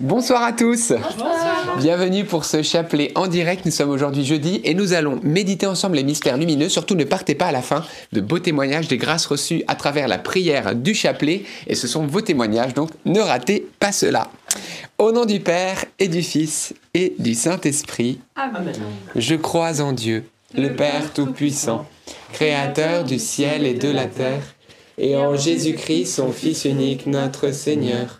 Bonsoir à tous. Bienvenue pour ce chapelet en direct. Nous sommes aujourd'hui jeudi et nous allons méditer ensemble les mystères lumineux. Surtout ne partez pas à la fin de beaux témoignages des grâces reçues à travers la prière du chapelet. Et ce sont vos témoignages, donc ne ratez pas cela. Au nom du Père et du Fils et du Saint-Esprit, Amen. je crois en Dieu, le Père Tout-Puissant, Créateur du ciel et de la terre, et en Jésus-Christ, son Fils unique, notre Seigneur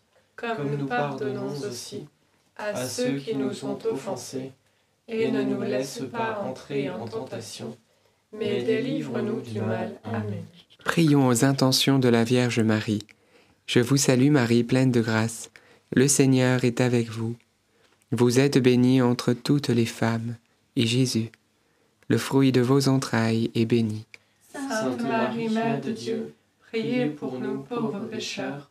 comme nous pardonnons aussi à ceux qui nous ont offensés, et ne nous laisse pas entrer en tentation, mais délivre-nous du mal. Amen. Prions aux intentions de la Vierge Marie. Je vous salue Marie, pleine de grâce. Le Seigneur est avec vous. Vous êtes bénie entre toutes les femmes, et Jésus, le fruit de vos entrailles, est béni. Sainte Marie, Mère de Dieu, priez pour nous pauvres pécheurs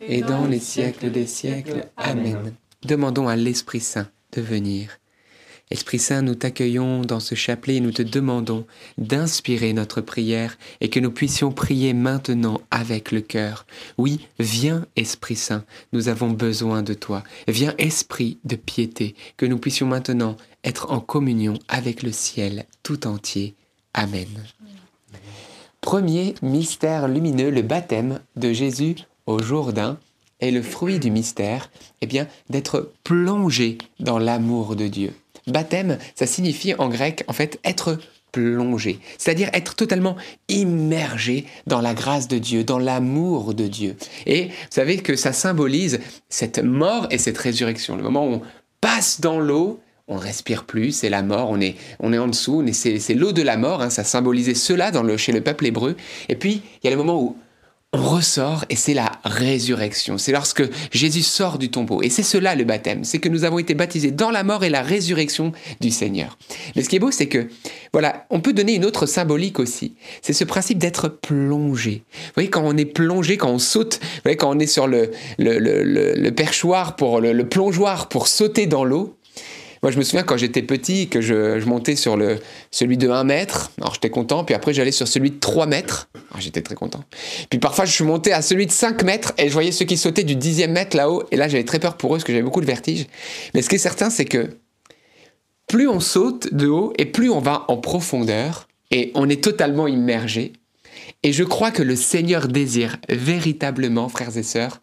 et dans les siècles des siècles. Amen. Demandons à l'Esprit Saint de venir. Esprit Saint, nous t'accueillons dans ce chapelet et nous te demandons d'inspirer notre prière et que nous puissions prier maintenant avec le cœur. Oui, viens Esprit Saint, nous avons besoin de toi. Viens Esprit de piété, que nous puissions maintenant être en communion avec le ciel tout entier. Amen. Premier mystère lumineux, le baptême de Jésus au Jourdain est le fruit du mystère, eh bien, d'être plongé dans l'amour de Dieu. Baptême, ça signifie en grec, en fait, être plongé, c'est-à-dire être totalement immergé dans la grâce de Dieu, dans l'amour de Dieu. Et vous savez que ça symbolise cette mort et cette résurrection. Le moment où on passe dans l'eau, on ne respire plus, c'est la mort, on est, on est en dessous, c'est l'eau de la mort, hein, ça symbolisait cela chez le peuple hébreu. Et puis, il y a le moment où ressort et c'est la résurrection. C'est lorsque Jésus sort du tombeau. Et c'est cela le baptême. C'est que nous avons été baptisés dans la mort et la résurrection du Seigneur. Mais ce qui est beau, c'est que, voilà, on peut donner une autre symbolique aussi. C'est ce principe d'être plongé. Vous voyez, quand on est plongé, quand on saute, vous voyez, quand on est sur le, le, perchoir pour le plongeoir pour sauter dans l'eau, moi, je me souviens quand j'étais petit que je, montais sur le, celui de 1 mètre. Alors, j'étais content. Puis après, j'allais sur celui de 3 mètres. Alors, j'étais très content. Puis parfois, je suis monté à celui de 5 mètres et je voyais ceux qui sautaient du 10e mètre là-haut. Et là, j'avais très peur pour eux parce que j'avais beaucoup de vertige. Mais ce qui est certain, c'est que plus on saute de haut et plus on va en profondeur et on est totalement immergé. Et je crois que le Seigneur désire véritablement, frères et sœurs,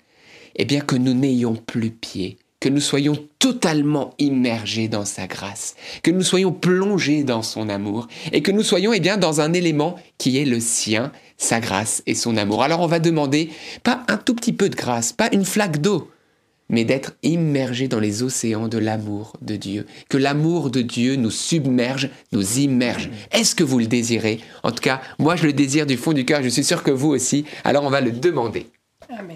eh bien que nous n'ayons plus pied, que nous soyons totalement immergés dans sa grâce, que nous soyons plongés dans son amour et que nous soyons eh bien dans un élément qui est le sien, sa grâce et son amour. Alors on va demander pas un tout petit peu de grâce, pas une flaque d'eau, mais d'être immergés dans les océans de l'amour de Dieu. Que l'amour de Dieu nous submerge, nous immerge. Est-ce que vous le désirez? En tout cas, moi je le désire du fond du cœur, je suis sûr que vous aussi. Alors on va le demander. Amen.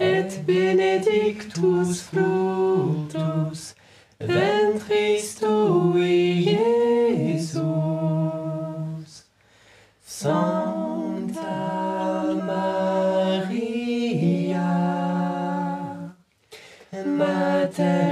et benedictus fructus ventris tui, Iesus. Sancta Maria, Mater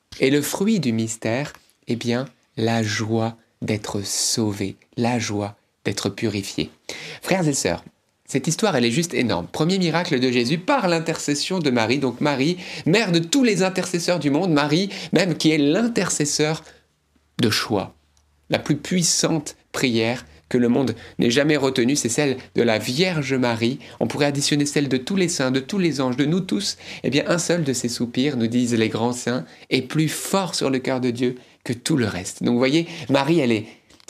Et le fruit du mystère, eh bien, la joie d'être sauvé, la joie d'être purifié. Frères et sœurs, Cette histoire, elle est juste énorme. Premier miracle de Jésus par l'intercession de Marie. Donc Marie, mère de tous les intercesseurs du monde, Marie même qui est l'intercesseur de choix. La plus puissante prière que le monde n'ait jamais retenue, c'est celle de la Vierge Marie. On pourrait additionner celle de tous les saints, de tous les anges, de nous tous. Eh bien, un seul de ces soupirs, nous disent les grands saints, est plus fort sur le cœur de Dieu que tout le reste. Donc, vous voyez, Marie, elle est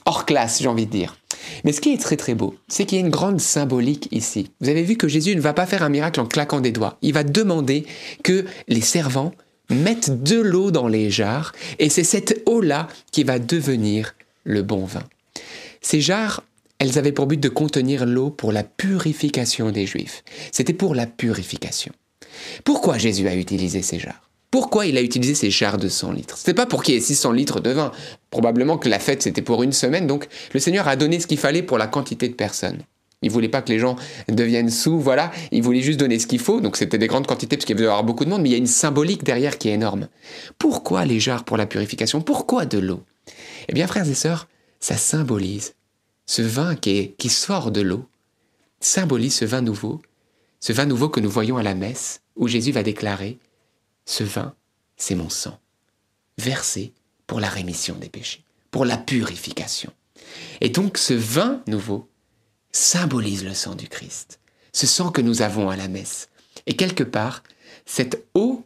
hors classe, j'ai envie de dire. Mais ce qui est très très beau, c'est qu'il y a une grande symbolique ici. Vous avez vu que Jésus ne va pas faire un miracle en claquant des doigts. Il va demander que les servants mettent de l'eau dans les jarres, et c'est cette eau-là qui va devenir le bon vin. Ces jarres, elles avaient pour but de contenir l'eau pour la purification des Juifs. C'était pour la purification. Pourquoi Jésus a utilisé ces jarres? Pourquoi il a utilisé ces jarres de 100 litres? C'était pas pour qu'il y ait 600 litres de vin. Probablement que la fête c'était pour une semaine, donc le Seigneur a donné ce qu'il fallait pour la quantité de personnes. Il voulait pas que les gens deviennent sous, voilà. Il voulait juste donner ce qu'il faut. Donc c'était des grandes quantités parce qu'il devait y avoir beaucoup de monde, mais il y a une symbolique derrière qui est énorme. Pourquoi les jarres pour la purification? Pourquoi de l'eau? Eh bien, frères et sœurs, ça symbolise ce vin qui, sort de l'eau, symbolise ce vin nouveau, ce vin nouveau que nous voyons à la messe, où Jésus va déclarer Ce vin, c'est mon sang, versé pour la rémission des péchés, pour la purification. Et donc ce vin nouveau symbolise le sang du Christ, ce sang que nous avons à la messe. Et quelque part, cette eau,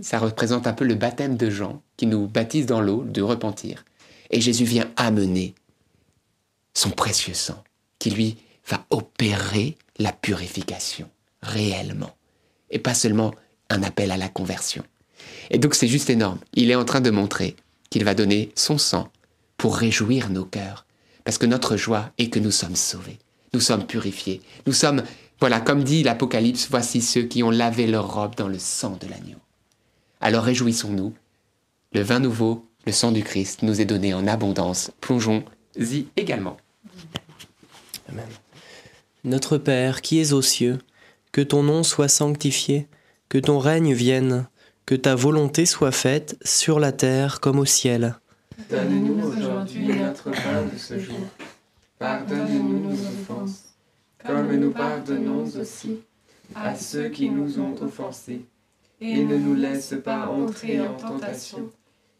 ça représente un peu le baptême de Jean, qui nous baptise dans l'eau de repentir. Et Jésus vient amener son précieux sang, qui lui va opérer la purification réellement, et pas seulement un appel à la conversion. Et donc c'est juste énorme. Il est en train de montrer qu'il va donner son sang pour réjouir nos cœurs, parce que notre joie est que nous sommes sauvés, nous sommes purifiés, nous sommes, voilà, comme dit l'Apocalypse, voici ceux qui ont lavé leur robe dans le sang de l'agneau. Alors réjouissons-nous, le vin nouveau, le sang du Christ nous est donné en abondance, plongeons-y également. Amen. Notre Père qui es aux cieux, que ton nom soit sanctifié, que ton règne vienne, que ta volonté soit faite sur la terre comme au ciel. Donne-nous aujourd'hui notre pain de ce jour. Pardonne-nous nos offenses, comme nous pardonnons aussi à ceux qui nous ont offensés. Et ne nous laisse pas entrer en tentation,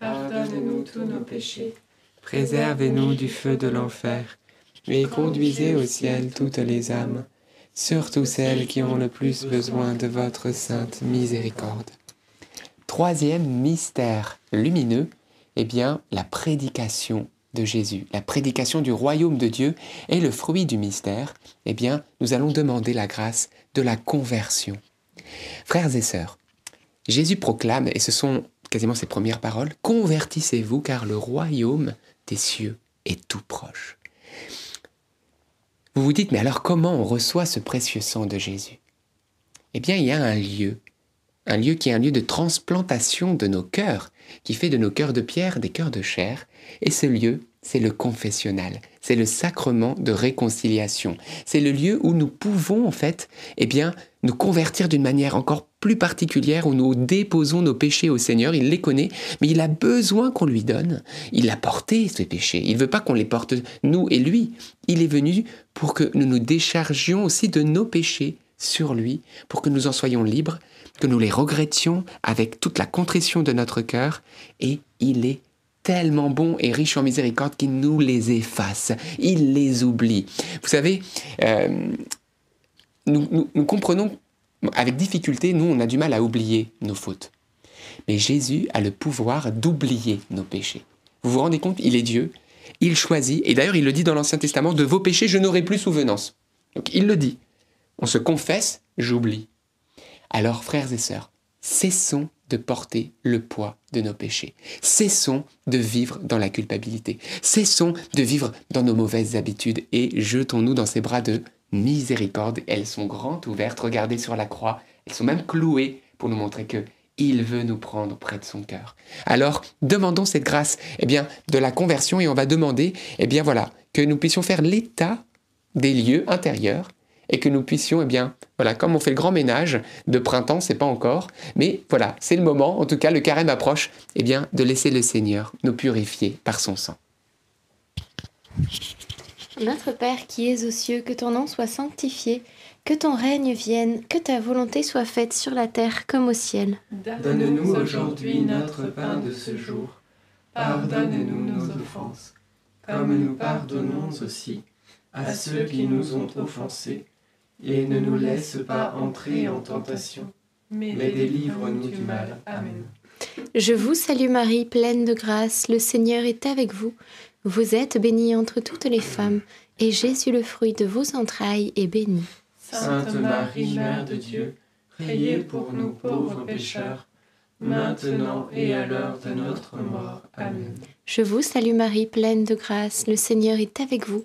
pardonne-nous tous nos péchés, préservez-nous du feu de l'enfer, et conduisez au ciel toutes les âmes, surtout celles qui ont le plus besoin de votre sainte miséricorde. Troisième mystère lumineux, eh bien, la prédication de Jésus, la prédication du royaume de Dieu est le fruit du mystère, eh bien, nous allons demander la grâce de la conversion. Frères et sœurs, Jésus proclame, et ce sont quasiment ses premières paroles, Convertissez-vous car le royaume des cieux est tout proche. Vous vous dites, mais alors comment on reçoit ce précieux sang de Jésus? Eh bien, il y a un lieu, un lieu qui est un lieu de transplantation de nos cœurs, qui fait de nos cœurs de pierre des cœurs de chair, et ce lieu, c'est le confessionnal, c'est le sacrement de réconciliation. C'est le lieu où nous pouvons en fait, eh bien, nous convertir d'une manière encore plus particulière où nous déposons nos péchés au Seigneur, il les connaît, mais il a besoin qu'on lui donne. Il a porté ces péchés. Il ne veut pas qu'on les porte nous et lui. Il est venu pour que nous nous déchargions aussi de nos péchés sur lui, pour que nous en soyons libres, que nous les regrettions avec toute la contrition de notre cœur, et il est tellement bon et riche en miséricorde qu'il nous les efface, il les oublie. Vous savez, euh, nous, nous, comprenons avec difficulté, nous on a du mal à oublier nos fautes. Mais Jésus a le pouvoir d'oublier nos péchés. Vous vous rendez compte, il est Dieu, il choisit, et d'ailleurs il le dit dans l'Ancien Testament, de vos péchés je n'aurai plus souvenance. Donc il le dit. On se confesse, j'oublie. Alors frères et sœurs, cessons de porter le poids de nos péchés. Cessons de vivre dans la culpabilité. Cessons de vivre dans nos mauvaises habitudes et jetons-nous dans ses bras de miséricorde. Elles sont grandes ouvertes, regardez sur la croix. Elles sont même clouées pour nous montrer que il veut nous prendre près de son cœur. Alors, demandons cette grâce, eh bien, de la conversion et on va demander, eh bien, voilà, que nous puissions faire l'état des lieux intérieurs et que nous puissions, eh bien, voilà, comme on fait le grand ménage de printemps, c'est pas encore, mais voilà, c'est le moment, en tout cas, le carême approche, eh bien, de laisser le Seigneur nous purifier par son sang. Notre Père qui es aux cieux, que ton nom soit sanctifié, que ton règne vienne, que ta volonté soit faite sur la terre comme au ciel. Donne-nous aujourd'hui notre pain de ce jour. Pardonne-nous nos offenses, comme nous pardonnons aussi à ceux qui nous ont offensés et ne nous laisse pas entrer en tentation, mais délivre-nous du mal. Amen. Je vous salue Marie, pleine de grâce, le Seigneur est avec vous. Vous êtes bénie entre toutes les femmes, et Jésus, le fruit de vos entrailles, est béni. Sainte Marie, Mère de Dieu, priez pour nous pauvres pécheurs, maintenant et à l'heure de notre mort. Amen. Je vous salue Marie, pleine de grâce, le Seigneur est avec vous.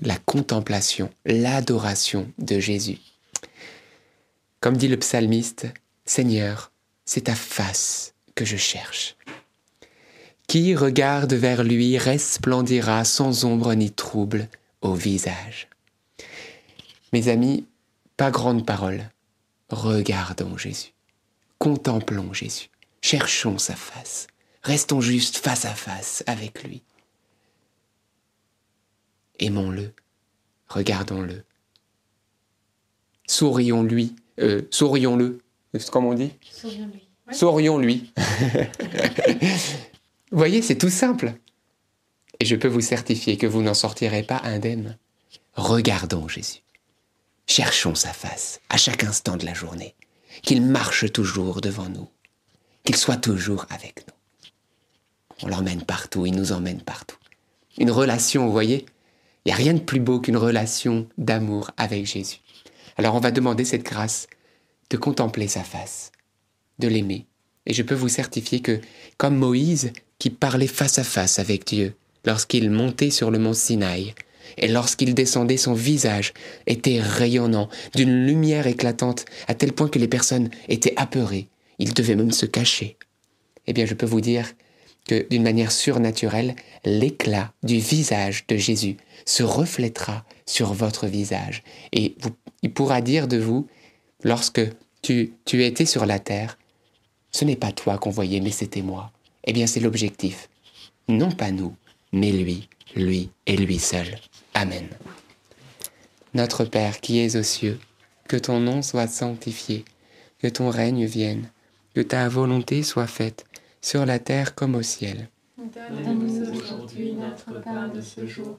la contemplation, l'adoration de Jésus. Comme dit le psalmiste, Seigneur, c'est ta face que je cherche. Qui regarde vers lui resplendira sans ombre ni trouble au visage. Mes amis, pas grande parole, regardons Jésus, contemplons Jésus, cherchons sa face, restons juste face à face avec lui. Aimons-le, regardons-le, sourions-lui, euh, sourions-le, c'est comme on dit? Sourions-lui. Sourions-lui. vous voyez, c'est tout simple. Et je peux vous certifier que vous n'en sortirez pas indemne. Regardons Jésus. Cherchons sa face à chaque instant de la journée. Qu'il marche toujours devant nous. Qu'il soit toujours avec nous. On l'emmène partout, il nous emmène partout. Une relation, vous voyez, il n'y a rien de plus beau qu'une relation d'amour avec Jésus. Alors on va demander cette grâce de contempler sa face, de l'aimer. Et je peux vous certifier que, comme Moïse, qui parlait face à face avec Dieu, lorsqu'il montait sur le mont Sinaï, et lorsqu'il descendait, son visage était rayonnant, d'une lumière éclatante, à tel point que les personnes étaient apeurées. Ils devaient même se cacher. Eh bien, je peux vous dire que d'une manière surnaturelle, l'éclat du visage de Jésus se reflètera sur votre visage. Et il pourra dire de vous, lorsque tu, tu étais sur la terre, ce n'est pas toi qu'on voyait, mais c'était moi. Eh bien, c'est l'objectif. Non pas nous, mais lui, lui et lui seul. Amen. Notre Père qui es aux cieux, que ton nom soit sanctifié, que ton règne vienne, que ta volonté soit faite, sur la terre comme au ciel. Donne-nous aujourd'hui notre pain de ce jour.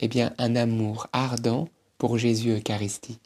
eh bien, un amour ardent pour Jésus Eucharistie.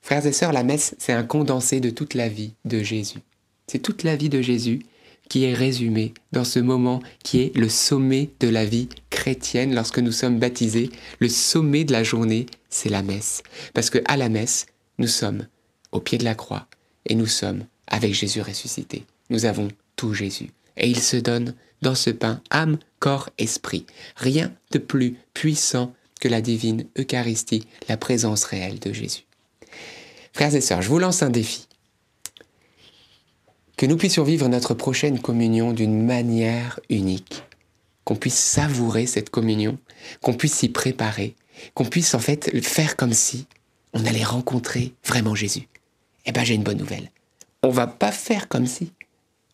Frères et sœurs, la messe, c'est un condensé de toute la vie de Jésus. C'est toute la vie de Jésus qui est résumée dans ce moment qui est le sommet de la vie chrétienne lorsque nous sommes baptisés. Le sommet de la journée, c'est la messe. Parce que à la messe, nous sommes au pied de la croix et nous sommes avec Jésus ressuscité. Nous avons tout Jésus. Et il se donne dans ce pain âme, corps, esprit. Rien de plus puissant que la divine Eucharistie, la présence réelle de Jésus. Frères et sœurs, je vous lance un défi. Que nous puissions vivre notre prochaine communion d'une manière unique. Qu'on puisse savourer cette communion, qu'on puisse s'y préparer, qu'on puisse en fait faire comme si on allait rencontrer vraiment Jésus. Eh bien, j'ai une bonne nouvelle. On va pas faire comme si.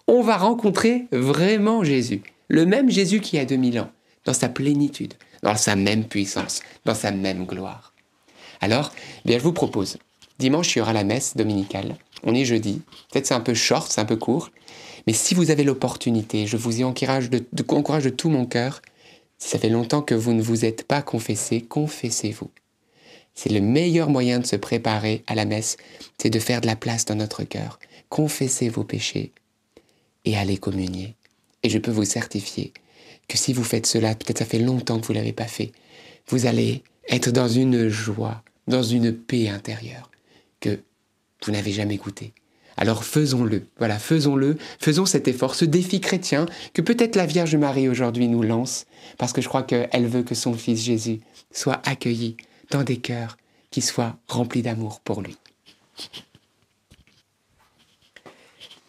On va rencontrer vraiment Jésus. Le même Jésus qui a 2000 ans, dans sa plénitude, dans sa même puissance, dans sa même gloire. Alors, eh bien, je vous propose, dimanche, il y aura la messe dominicale. On est jeudi. Peut-être c'est un peu short, c'est un peu court. Mais si vous avez l'opportunité, je vous y encourage de, encourage de tout mon cœur. Si ça fait longtemps que vous ne vous êtes pas confessé, confessez-vous. C'est le meilleur moyen de se préparer à la messe, c'est de faire de la place dans notre cœur. Confessez vos péchés et allez communier. Et je peux vous certifier que si vous faites cela, peut-être ça fait longtemps que vous ne l'avez pas fait, vous allez être dans une joie, dans une paix intérieure que vous n'avez jamais goûté. Alors faisons-le, voilà, faisons-le, faisons cet effort, ce défi chrétien que peut-être la Vierge Marie aujourd'hui nous lance, parce que je crois qu'elle veut que son Fils Jésus soit accueilli dans des cœurs qui soient remplis d'amour pour lui.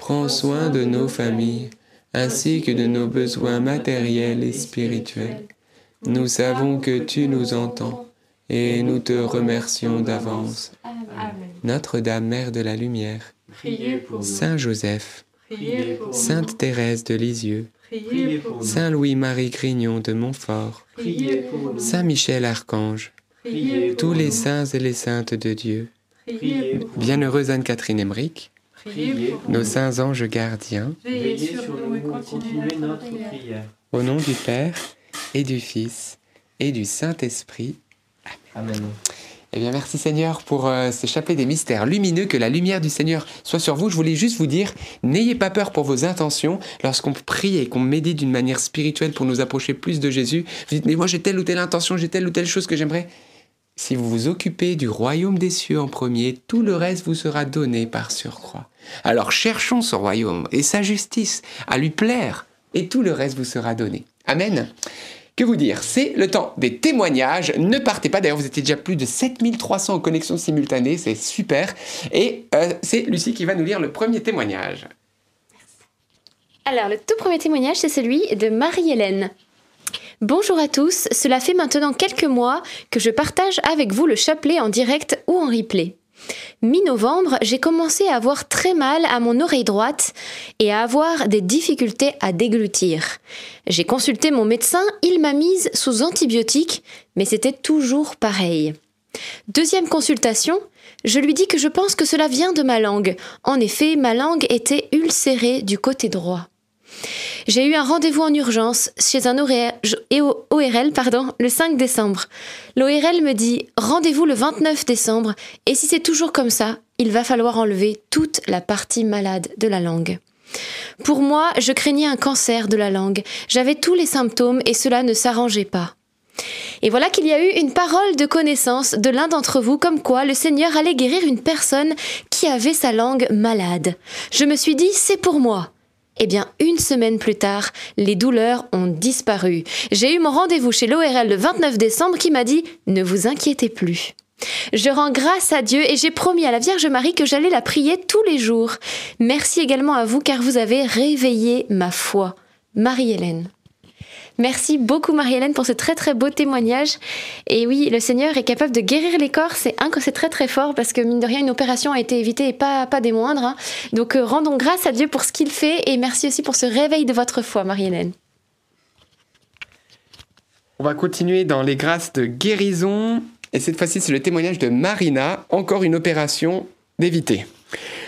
Prends soin de nos familles, ainsi que de nos besoins matériels et spirituels. Nous savons que tu nous entends et nous te remercions d'avance. Notre-Dame, Mère de la Lumière, Saint Joseph, Sainte Thérèse de Lisieux, Saint Louis-Marie Grignon de Montfort, Saint Michel Archange, tous les saints et les saintes de Dieu, Bienheureuse Anne-Catherine Emmerich, nos saints anges gardiens, Au nom du Père et du Fils et du Saint-Esprit. Amen. Eh bien, merci Seigneur pour euh, ce chapelet des mystères lumineux, que la lumière du Seigneur soit sur vous. Je voulais juste vous dire, n'ayez pas peur pour vos intentions lorsqu'on prie et qu'on médite d'une manière spirituelle pour nous approcher plus de Jésus. Vous dites, mais moi j'ai telle ou telle intention, j'ai telle ou telle chose que j'aimerais. Si vous vous occupez du royaume des cieux en premier, tout le reste vous sera donné par surcroît. Alors cherchons ce royaume et sa justice à lui plaire, et tout le reste vous sera donné. Amen. Que vous dire? C'est le temps des témoignages. Ne partez pas. D'ailleurs, vous étiez déjà plus de 7300 en connexion simultanée. C'est super. Et euh, c'est Lucie qui va nous lire le premier témoignage. Alors, le tout premier témoignage, c'est celui de Marie-Hélène. Bonjour à tous, cela fait maintenant quelques mois que je partage avec vous le chapelet en direct ou en replay. Mi-novembre, j'ai commencé à avoir très mal à mon oreille droite et à avoir des difficultés à déglutir. J'ai consulté mon médecin, il m'a mise sous antibiotiques, mais c'était toujours pareil. Deuxième consultation, je lui dis que je pense que cela vient de ma langue. En effet, ma langue était ulcérée du côté droit. J'ai eu un rendez-vous en urgence chez un ORL pardon, le 5 décembre. L'ORL me dit rendez-vous le 29 décembre et si c'est toujours comme ça, il va falloir enlever toute la partie malade de la langue. Pour moi, je craignais un cancer de la langue. J'avais tous les symptômes et cela ne s'arrangeait pas. Et voilà qu'il y a eu une parole de connaissance de l'un d'entre vous comme quoi le Seigneur allait guérir une personne qui avait sa langue malade. Je me suis dit, c'est pour moi. Eh bien, une semaine plus tard, les douleurs ont disparu. J'ai eu mon rendez-vous chez l'ORL le 29 décembre qui m'a dit Ne vous inquiétez plus. Je rends grâce à Dieu et j'ai promis à la Vierge Marie que j'allais la prier tous les jours. Merci également à vous car vous avez réveillé ma foi. Marie-Hélène. Merci beaucoup Marie-Hélène pour ce très très beau témoignage. Et oui, le Seigneur est capable de guérir les corps, c'est un c'est très très fort parce que mine de rien une opération a été évitée et pas, des moindres. Hein. Donc euh, rendons grâce à Dieu pour ce qu'il fait et merci aussi pour ce réveil de votre foi Marie-Hélène. On va continuer dans les grâces de guérison et cette fois-ci c'est le témoignage de Marina, encore une opération d'éviter.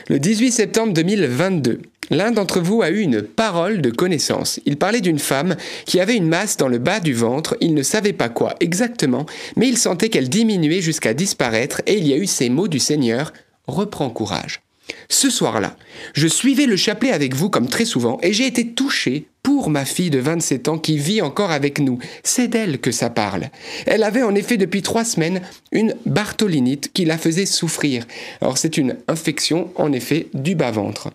Le 18 septembre 2022, l'un d'entre vous a eu une parole de connaissance. Il parlait d'une femme qui avait une masse dans le bas du ventre, il ne savait pas quoi exactement, mais il sentait qu'elle diminuait jusqu'à disparaître et il y a eu ces mots du Seigneur, reprends courage. Ce soir-là, je suivais le chapelet avec vous comme très souvent et j'ai été touché pour ma fille de 27 ans qui vit encore avec nous. C'est d'elle que ça parle. Elle avait en effet depuis trois semaines une bartholinite qui la faisait souffrir. Alors c'est une infection en effet du bas-ventre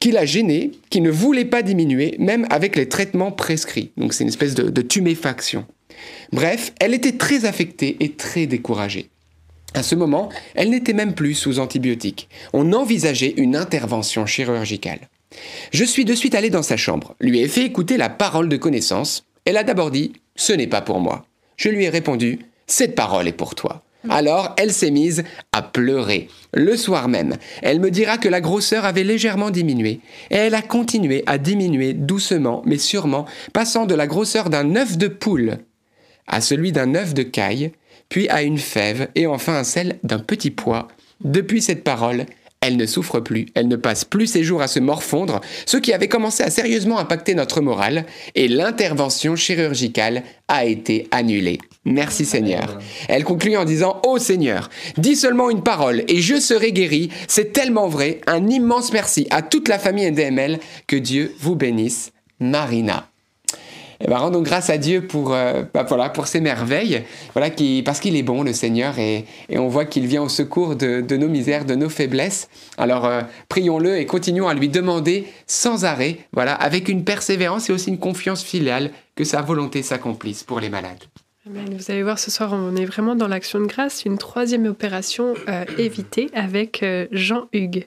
qui la gênait, qui ne voulait pas diminuer, même avec les traitements prescrits. Donc c'est une espèce de, de tuméfaction. Bref, elle était très affectée et très découragée. À ce moment, elle n'était même plus sous antibiotiques. On envisageait une intervention chirurgicale. Je suis de suite allé dans sa chambre, lui ai fait écouter la parole de connaissance. Elle a d'abord dit ⁇ Ce n'est pas pour moi ⁇ Je lui ai répondu ⁇ Cette parole est pour toi ⁇ alors elle s'est mise à pleurer. Le soir même, elle me dira que la grosseur avait légèrement diminué, et elle a continué à diminuer doucement mais sûrement, passant de la grosseur d'un œuf de poule à celui d'un œuf de caille, puis à une fève, et enfin à celle d'un petit pois. Depuis cette parole, elle ne souffre plus, elle ne passe plus ses jours à se morfondre, ce qui avait commencé à sérieusement impacter notre morale, et l'intervention chirurgicale a été annulée. Merci Seigneur. Elle conclut en disant Ô Seigneur, dis seulement une parole et je serai guéri. C'est tellement vrai. Un immense merci à toute la famille NDML. Que Dieu vous bénisse. Marina. Eh ben, rendons grâce à Dieu pour, euh, bah, voilà, pour ces merveilles, voilà, qui, parce qu'il est bon, le Seigneur, et, et on voit qu'il vient au secours de, de, nos misères, de nos faiblesses. Alors, euh, prions-le et continuons à lui demander sans arrêt, voilà, avec une persévérance et aussi une confiance filiale, que sa volonté s'accomplisse pour les malades. Vous allez voir ce soir, on est vraiment dans l'action de grâce, une troisième opération euh, évitée avec euh, Jean-Hugues.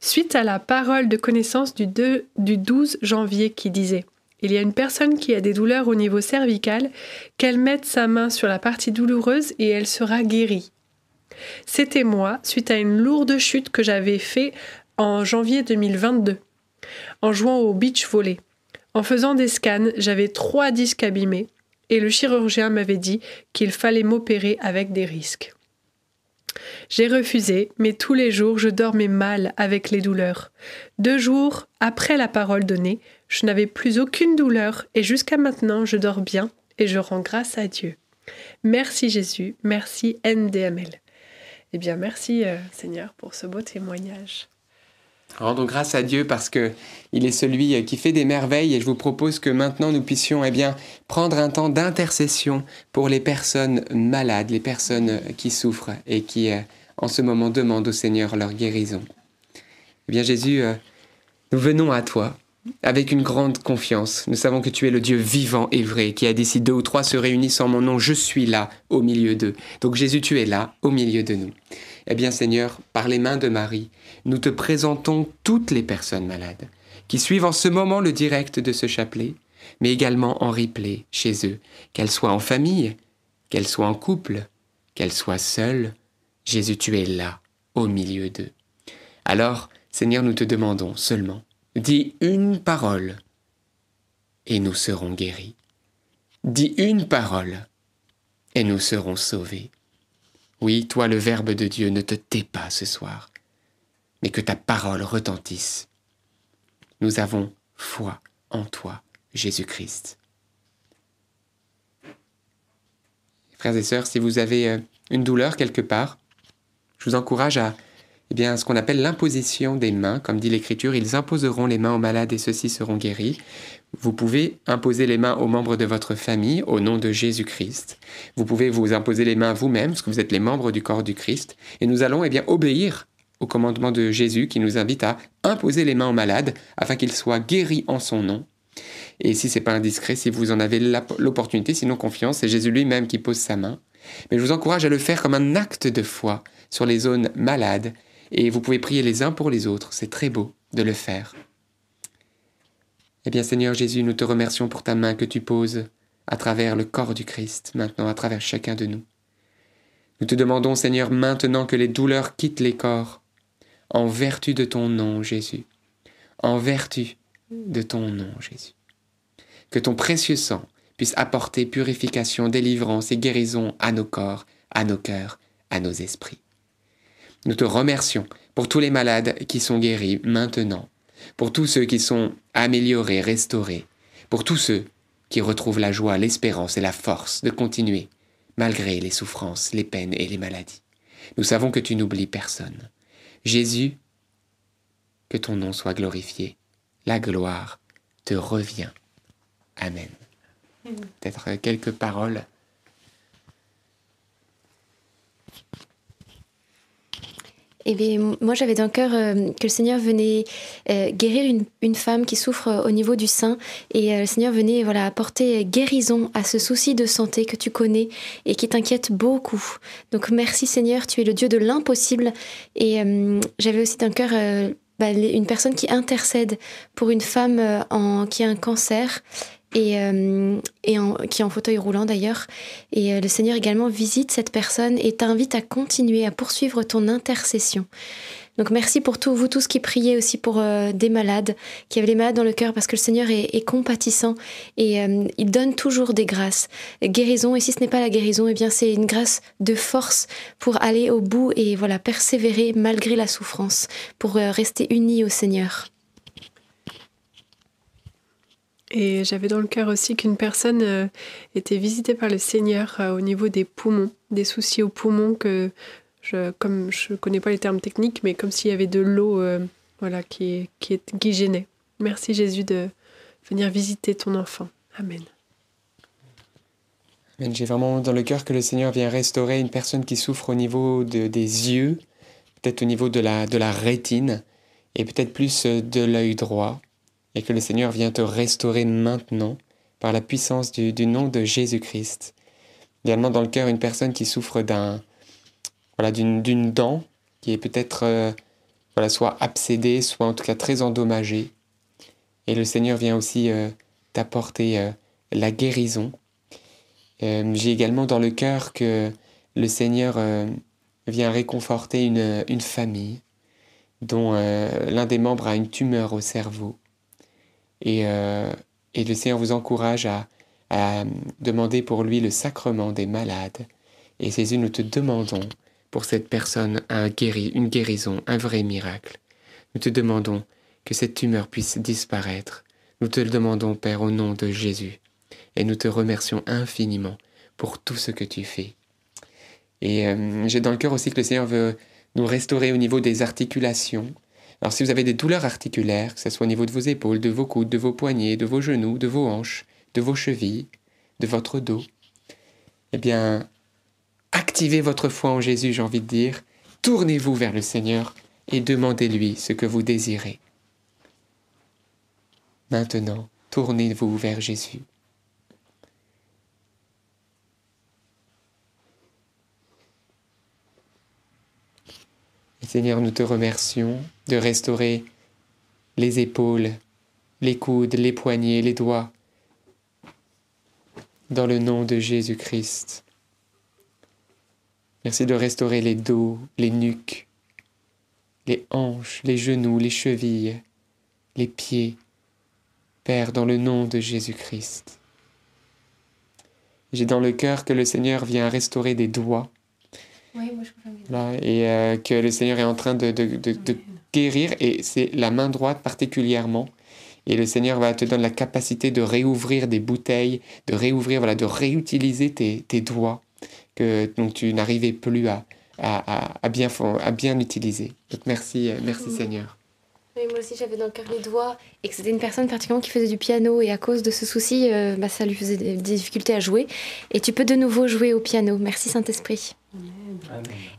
Suite à la parole de connaissance du, du 12 janvier qui disait il y a une personne qui a des douleurs au niveau cervical, qu'elle mette sa main sur la partie douloureuse et elle sera guérie. C'était moi, suite à une lourde chute que j'avais fait en janvier 2022, en jouant au beach volley. En faisant des scans, j'avais trois disques abîmés et le chirurgien m'avait dit qu'il fallait m'opérer avec des risques. J'ai refusé, mais tous les jours je dormais mal avec les douleurs. Deux jours après la parole donnée, je n'avais plus aucune douleur et jusqu'à maintenant je dors bien et je rends grâce à Dieu. Merci Jésus, merci NDML. Eh bien merci euh, Seigneur pour ce beau témoignage. Rendons grâce à Dieu parce que il est celui euh, qui fait des merveilles et je vous propose que maintenant nous puissions eh bien prendre un temps d'intercession pour les personnes malades, les personnes euh, qui souffrent et qui euh, en ce moment demandent au Seigneur leur guérison. Eh bien Jésus, nous venons à toi avec une grande confiance. Nous savons que tu es le Dieu vivant et vrai qui a dit si deux ou trois se réunissent en mon nom, je suis là au milieu d'eux. Donc Jésus, tu es là au milieu de nous. Eh bien Seigneur, par les mains de Marie, nous te présentons toutes les personnes malades qui suivent en ce moment le direct de ce chapelet, mais également en replay chez eux, qu'elles soient en famille, qu'elles soient en couple, qu'elles soient seules. Jésus, tu es là, au milieu d'eux. Alors, Seigneur, nous te demandons seulement, dis une parole, et nous serons guéris. Dis une parole, et nous serons sauvés. Oui, toi le Verbe de Dieu, ne te tais pas ce soir, mais que ta parole retentisse. Nous avons foi en toi, Jésus-Christ. Frères et sœurs, si vous avez euh, une douleur quelque part, je vous encourage à eh bien, ce qu'on appelle l'imposition des mains. Comme dit l'Écriture, ils imposeront les mains aux malades et ceux-ci seront guéris. Vous pouvez imposer les mains aux membres de votre famille au nom de Jésus-Christ. Vous pouvez vous imposer les mains vous-même, parce que vous êtes les membres du corps du Christ. Et nous allons eh bien, obéir au commandement de Jésus qui nous invite à imposer les mains aux malades afin qu'ils soient guéris en son nom. Et si c'est pas indiscret, si vous en avez l'opportunité, sinon confiance, c'est Jésus lui-même qui pose sa main. Mais je vous encourage à le faire comme un acte de foi sur les zones malades et vous pouvez prier les uns pour les autres. C'est très beau de le faire. Eh bien Seigneur Jésus, nous te remercions pour ta main que tu poses à travers le corps du Christ, maintenant à travers chacun de nous. Nous te demandons Seigneur maintenant que les douleurs quittent les corps, en vertu de ton nom Jésus, en vertu de ton nom Jésus. Que ton précieux sang puisse apporter purification, délivrance et guérison à nos corps, à nos cœurs, à nos esprits. Nous te remercions pour tous les malades qui sont guéris maintenant, pour tous ceux qui sont améliorés, restaurés, pour tous ceux qui retrouvent la joie, l'espérance et la force de continuer, malgré les souffrances, les peines et les maladies. Nous savons que tu n'oublies personne. Jésus, que ton nom soit glorifié. La gloire te revient. Amen. Peut-être quelques paroles Eh bien, moi, j'avais dans le cœur euh, que le Seigneur venait euh, guérir une, femme qui souffre euh, au niveau du sein. Et le Seigneur venait voilà, apporter guérison à ce souci de santé que tu connais et qui t'inquiète beaucoup. Donc, merci Seigneur, tu es le Dieu de l'impossible. Et j'avais aussi dans le cœur bah, une personne qui intercède pour une femme qui a un cancer et, euh, qui est en fauteuil roulant d'ailleurs. Et euh, le Seigneur également visite cette personne et t'invite à continuer à poursuivre ton intercession. Donc merci pour tout, vous tous qui priez aussi pour euh, des malades, qui avaient les malades dans le cœur, parce que le Seigneur est, est compatissant et il donne toujours des grâces. Guérison, et si ce n'est pas la guérison, eh bien c'est une grâce de force pour aller au bout et voilà persévérer malgré la souffrance, pour rester unis au Seigneur. Et j'avais dans le cœur aussi qu'une personne euh, était visitée par le Seigneur euh, au niveau des poumons, des soucis aux poumons que, je, comme je ne connais pas les termes techniques, mais comme s'il y avait de l'eau euh, voilà, qui, qui, qui gênait. Merci Jésus de venir visiter ton enfant. Amen. Amen. J'ai vraiment dans le cœur que le Seigneur vient restaurer une personne qui souffre au niveau de, des yeux, peut-être au niveau de la, de la rétine, et peut-être plus de l'œil droit et que le Seigneur vient te restaurer maintenant par la puissance du, nom de Jésus-Christ. également dans le cœur une personne qui souffre d'un voilà d'une dent qui est peut-être euh, voilà soit absédée, soit en tout cas très endommagée. Et le Seigneur vient aussi euh, t'apporter euh, la guérison. J'ai également dans le cœur que le Seigneur vient réconforter une famille dont l'un des membres a une tumeur au cerveau. Et, et le Seigneur vous encourage à, à demander pour lui le sacrement des malades. Et Jésus, nous te demandons pour cette personne un guéri, une guérison, un vrai miracle. Nous te demandons que cette tumeur puisse disparaître. Nous te le demandons, Père, au nom de Jésus. Et nous te remercions infiniment pour tout ce que tu fais. Et euh, j'ai dans le cœur aussi que le Seigneur veut nous restaurer au niveau des articulations. Alors si vous avez des douleurs articulaires, que ce soit au niveau de vos épaules, de vos coudes, de vos poignets, de vos genoux, de vos hanches, de vos chevilles, de votre dos, eh bien, activez votre foi en Jésus, j'ai envie de dire. Tournez-vous vers le Seigneur et demandez-lui ce que vous désirez. Maintenant, tournez-vous vers Jésus. Seigneur, nous te remercions de restaurer les épaules, les coudes, les poignets, les doigts, dans le nom de Jésus-Christ. Merci de restaurer les dos, les nuques, les hanches, les genoux, les chevilles, les pieds. Père, dans le nom de Jésus-Christ. J'ai dans le cœur que le Seigneur vient restaurer des doigts. Oui, moi je et euh, que le Seigneur est en train de, de, de guérir, et c'est la main droite particulièrement, et le Seigneur va te donner la capacité de réouvrir des bouteilles, de réouvrir, voilà, de réutiliser tes, tes doigts que donc tu n'arrivais plus à, à, à, bien, à bien utiliser. Donc merci, euh, merci Seigneur. Oui, moi aussi j'avais dans le cœur les doigts et que c'était une personne particulièrement qui faisait du piano et à cause de ce souci, euh, bah, ça lui faisait des difficultés à jouer. Et tu peux de nouveau jouer au piano. Merci Saint-Esprit.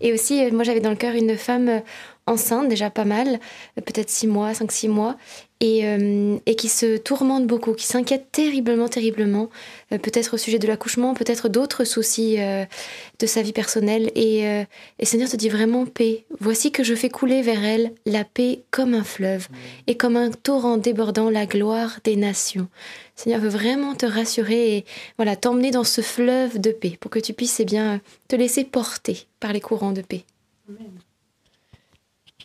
Et aussi, euh, moi j'avais dans le cœur une femme enceinte, déjà pas mal, peut-être 6 mois, 5-6 mois, euh, et, qui se tourmente beaucoup, qui s'inquiète terriblement, terriblement, euh, peut-être au sujet de l'accouchement, peut-être d'autres soucis euh, de sa vie personnelle. Et, et Seigneur te dit vraiment paix. Voici que je fais couler vers elle la paix comme un fleuve et comme un torrent débordant la gloire des nations. Seigneur veut vraiment te rassurer et voilà t'emmener dans ce fleuve de paix pour que tu puisses eh bien te laisser porter par les courants de paix.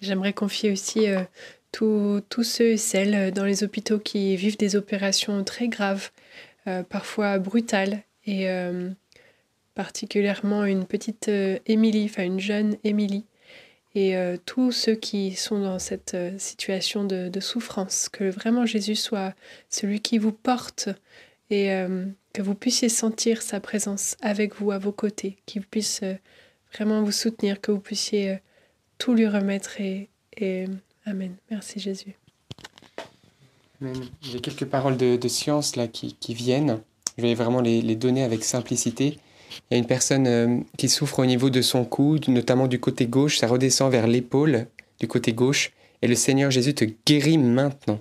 J'aimerais confier aussi tous ceux et celles euh, dans les hôpitaux qui vivent des opérations très graves, euh, parfois brutales, et euh, particulièrement une petite Émilie, enfin une jeune Émilie, et tous ceux qui sont dans cette situation de, de, souffrance, que vraiment Jésus soit celui qui vous porte et que vous puissiez sentir sa présence avec vous, à vos côtés, qu'il puisse vraiment vous soutenir, que vous puissiez tout lui remettre et, et Amen. Merci Jésus. J'ai quelques paroles de, science là qui, viennent. Je vais vraiment les, donner avec simplicité. Il y a une personne euh, qui souffre au niveau de son cou, notamment du côté gauche. Ça redescend vers l'épaule du côté gauche. Et le Seigneur Jésus te guérit maintenant.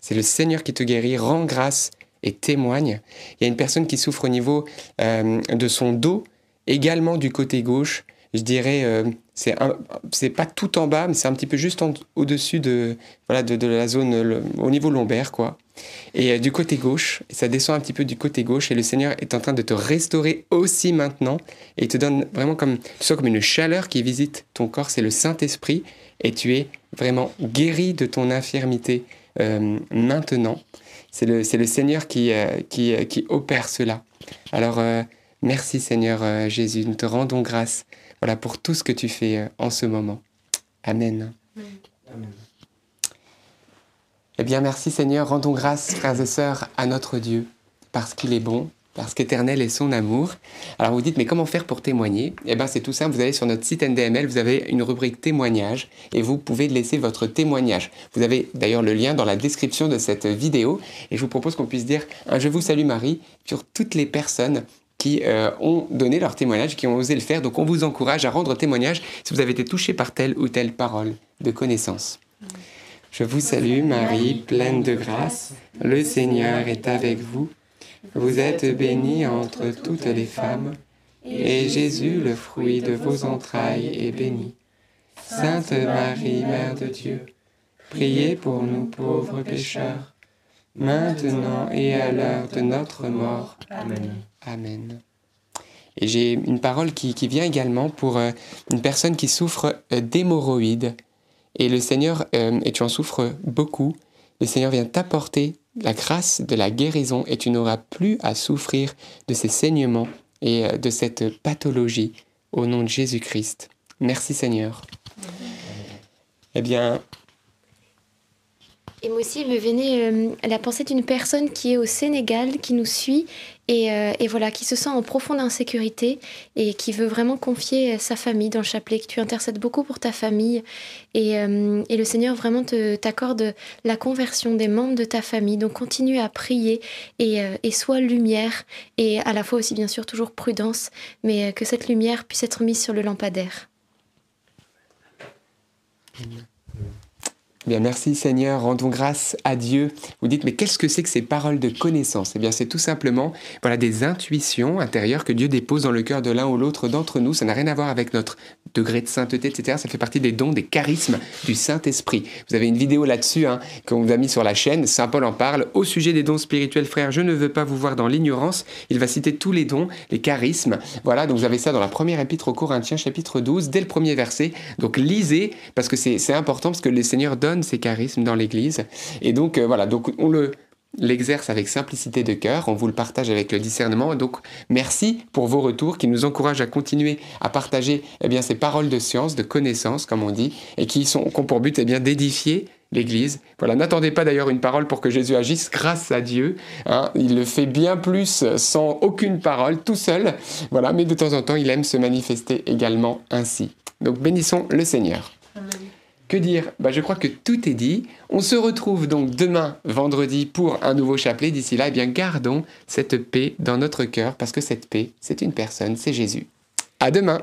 C'est le Seigneur qui te guérit. Rends grâce et témoigne. Il y a une personne qui souffre au niveau euh, de son dos, également du côté gauche je dirais, euh, c'est c'est pas tout en bas, mais c'est un petit peu juste au-dessus de, voilà, de, la zone, au niveau lombaire, quoi. Et euh, du côté gauche, ça descend un petit peu du côté gauche, et le Seigneur est en train de te restaurer aussi maintenant, et il te donne vraiment comme, tu comme une chaleur qui visite ton corps, c'est le Saint-Esprit, et tu es vraiment guéri de ton infirmité euh, maintenant. C'est le, le Seigneur qui, qui, qui opère cela. Alors, merci Seigneur Jésus, nous te rendons grâce voilà pour tout ce que tu fais euh, en ce moment. Amen. Amen. Eh bien, merci Seigneur. Rendons grâce, frères et sœurs, à notre Dieu, parce qu'il est bon, parce qu'éternel est son amour. Alors vous dites, mais comment faire pour témoigner? Eh bien c'est tout simple, vous allez sur notre site NDML, vous avez une rubrique témoignage et vous pouvez laisser votre témoignage. Vous avez d'ailleurs le lien dans la description de cette vidéo et je vous propose qu'on puisse dire un Je vous salue Marie sur toutes les personnes qui euh, ont donné leur témoignage, qui ont osé le faire. Donc on vous encourage à rendre témoignage si vous avez été touché par telle ou telle parole de connaissance. Je vous salue Marie, pleine de grâce, le Seigneur est avec vous. Vous êtes bénie entre toutes les femmes, et Jésus, le fruit de vos entrailles, est béni. Sainte Marie, Mère de Dieu, priez pour nous pauvres pécheurs, maintenant et à l'heure de notre mort. Amen. Amen. Et j'ai une parole qui, vient également pour euh, une personne qui souffre euh, d'hémorroïdes. Et le Seigneur, euh, et tu en souffres beaucoup, le Seigneur vient t'apporter la grâce de la guérison et tu n'auras plus à souffrir de ces saignements et de cette pathologie au nom de Jésus-Christ. Merci Seigneur. Eh bien, et moi aussi, me venait la pensée d'une personne qui est au Sénégal, qui nous suit et, euh, et, voilà, qui se sent en profonde insécurité et qui veut vraiment confier sa famille dans le chapelet, que tu intercèdes beaucoup pour ta famille. Et, euh, et le Seigneur vraiment t'accorde la conversion des membres de ta famille. Donc continue à prier et, et sois lumière et à la fois aussi bien sûr toujours prudence, mais que cette lumière puisse être mise sur le lampadaire. Bien, merci Seigneur, rendons grâce à Dieu. Vous dites, mais qu'est-ce que c'est que ces paroles de connaissance? Eh bien, c'est tout simplement voilà, des intuitions intérieures que Dieu dépose dans le cœur de l'un ou l'autre d'entre nous. Ça n'a rien à voir avec notre degré de sainteté, etc. Ça fait partie des dons, des charismes du Saint-Esprit. Vous avez une vidéo là-dessus hein, qu'on vous a mis sur la chaîne. Saint Paul en parle. Au sujet des dons spirituels, frères, je ne veux pas vous voir dans l'ignorance. Il va citer tous les dons, les charismes. Voilà, donc vous avez ça dans la première épître aux Corinthiens, chapitre 12, dès le premier verset. Donc lisez, parce que c'est important, parce que le Seigneur donne ces charismes dans l'Église. Et donc euh, voilà, donc on le l'exerce avec simplicité de cœur, on vous le partage avec le discernement. Donc merci pour vos retours qui nous encouragent à continuer à partager eh bien, ces paroles de science, de connaissance, comme on dit, et qui, sont, ont pour but eh bien, d'édifier l'Église. Voilà, n'attendez pas d'ailleurs une parole pour que Jésus agisse grâce à Dieu. Hein. il le fait bien plus sans aucune parole, tout seul. Voilà, mais de temps en temps, il aime se manifester également ainsi. Donc bénissons le Seigneur. Que dire? Bah, Je crois que tout est dit. On se retrouve donc demain, vendredi, pour un nouveau chapelet. D'ici là, eh bien, gardons cette paix dans notre cœur, parce que cette paix, c'est une personne, c'est Jésus. À demain.